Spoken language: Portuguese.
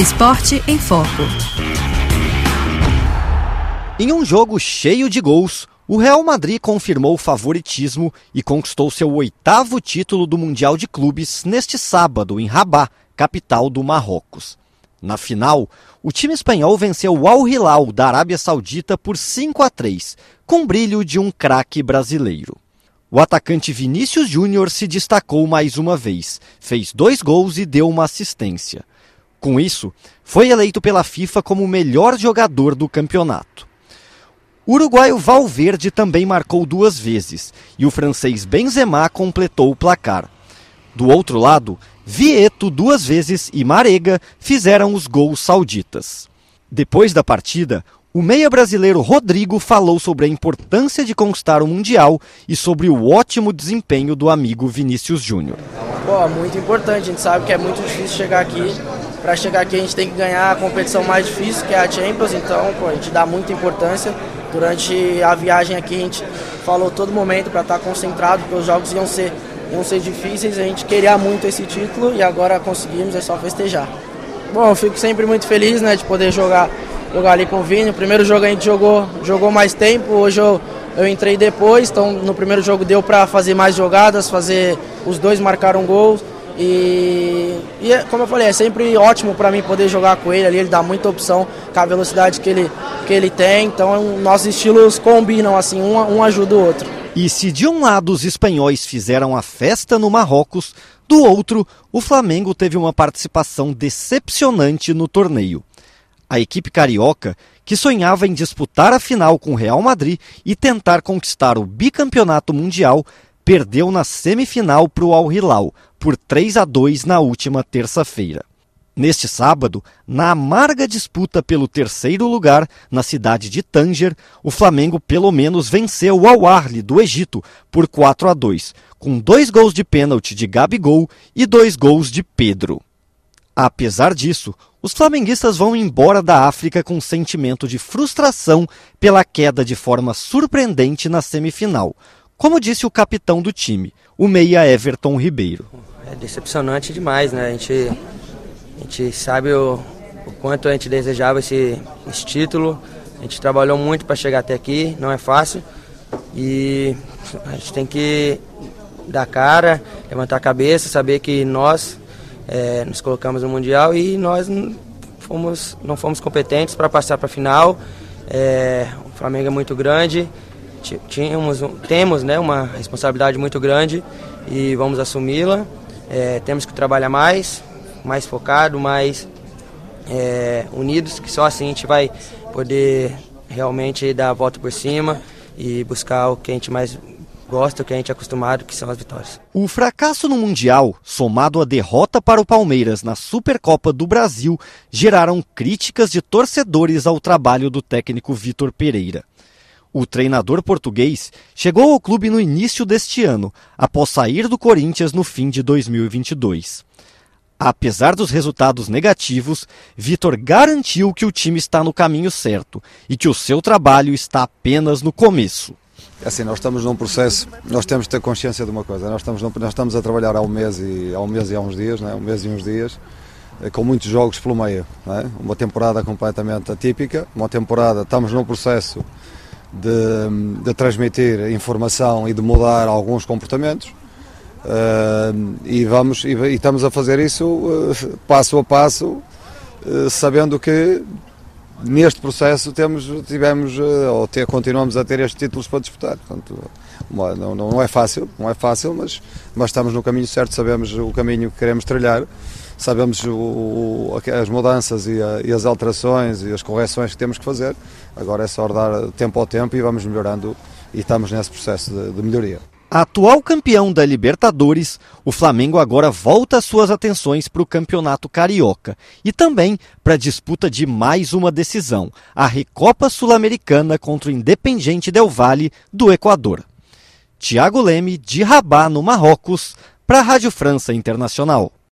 Esporte em Foco. Em um jogo cheio de gols, o Real Madrid confirmou o favoritismo e conquistou seu oitavo título do Mundial de Clubes neste sábado em Rabat, capital do Marrocos. Na final, o time espanhol venceu o Al Hilal da Arábia Saudita por 5 a 3, com brilho de um craque brasileiro. O atacante Vinícius Júnior se destacou mais uma vez, fez dois gols e deu uma assistência. Com isso, foi eleito pela FIFA como o melhor jogador do campeonato. O uruguaio Valverde também marcou duas vezes e o francês Benzema completou o placar. Do outro lado, Vieto duas vezes e Marega fizeram os gols sauditas. Depois da partida, o meia brasileiro Rodrigo falou sobre a importância de conquistar o Mundial e sobre o ótimo desempenho do amigo Vinícius Júnior. Pô, muito importante, a gente sabe que é muito difícil chegar aqui. Para chegar aqui a gente tem que ganhar a competição mais difícil, que é a Champions, então pô, a gente dá muita importância. Durante a viagem aqui a gente falou todo momento para estar tá concentrado, porque os jogos iam ser, iam ser difíceis, a gente queria muito esse título e agora conseguimos, é só festejar. Bom, eu fico sempre muito feliz né, de poder jogar jogar ali com o Vini. O primeiro jogo a gente jogou, jogou mais tempo, hoje eu, eu entrei depois, então no primeiro jogo deu para fazer mais jogadas, fazer os dois marcaram gols. E, e é, como eu falei, é sempre ótimo para mim poder jogar com ele ali, ele dá muita opção com a velocidade que ele, que ele tem, então nossos estilos combinam, assim, um, um ajuda o outro. E se de um lado os espanhóis fizeram a festa no Marrocos, do outro, o Flamengo teve uma participação decepcionante no torneio. A equipe carioca, que sonhava em disputar a final com o Real Madrid e tentar conquistar o bicampeonato mundial, perdeu na semifinal para o Al Hilal por 3 a 2 na última terça-feira. Neste sábado, na amarga disputa pelo terceiro lugar na cidade de Tanger, o Flamengo pelo menos venceu o Al Ahly do Egito por 4 a 2, com dois gols de pênalti de Gabigol e dois gols de Pedro. Apesar disso, os flamenguistas vão embora da África com um sentimento de frustração pela queda de forma surpreendente na semifinal, como disse o capitão do time, o meia Everton Ribeiro. É decepcionante demais, né? A gente, a gente sabe o, o quanto a gente desejava esse, esse título. A gente trabalhou muito para chegar até aqui, não é fácil. E a gente tem que dar cara, levantar a cabeça, saber que nós é, nos colocamos no Mundial e nós fomos, não fomos competentes para passar para a final. É, o Flamengo é muito grande, tínhamos, temos né, uma responsabilidade muito grande e vamos assumi-la. É, temos que trabalhar mais, mais focado, mais é, unidos, que só assim a gente vai poder realmente dar a volta por cima e buscar o que a gente mais gosta, o que a gente é acostumado, que são as vitórias. O fracasso no Mundial, somado à derrota para o Palmeiras na Supercopa do Brasil, geraram críticas de torcedores ao trabalho do técnico Vitor Pereira. O treinador português chegou ao clube no início deste ano, após sair do Corinthians no fim de 2022. Apesar dos resultados negativos, Vitor garantiu que o time está no caminho certo e que o seu trabalho está apenas no começo. É assim, nós estamos num processo, nós temos de ter consciência de uma coisa, nós estamos, nós estamos a trabalhar há um mês e há um mês e há uns dias, né? um mês e uns dias, eh, com muitos jogos pelo meio, né? uma temporada completamente atípica, uma temporada, estamos num processo de, de transmitir informação e de mudar alguns comportamentos. Uh, e vamos e, e, estamos a fazer isso uh, passo a passo, uh, sabendo que neste processo temos, tivemos, eh, ou ter, continuamos a ter estes títulos para disputar. Portanto, não, não, é fácil, não é fácil, mas, mas estamos no caminho certo, sabemos o caminho que queremos trilhar, sabemos o, as mudanças e, a, e, as alterações e as correções que temos que fazer. Agora é só dar tempo ao tempo e vamos melhorando e estamos nesse processo de, de melhoria. Atual campeão da Libertadores, o Flamengo agora volta suas atenções para o Campeonato Carioca e também para a disputa de mais uma decisão, a Recopa Sul-Americana contra o Independiente Del Valle do Equador. Tiago Leme, de Rabat, no Marrocos, para a Rádio França Internacional.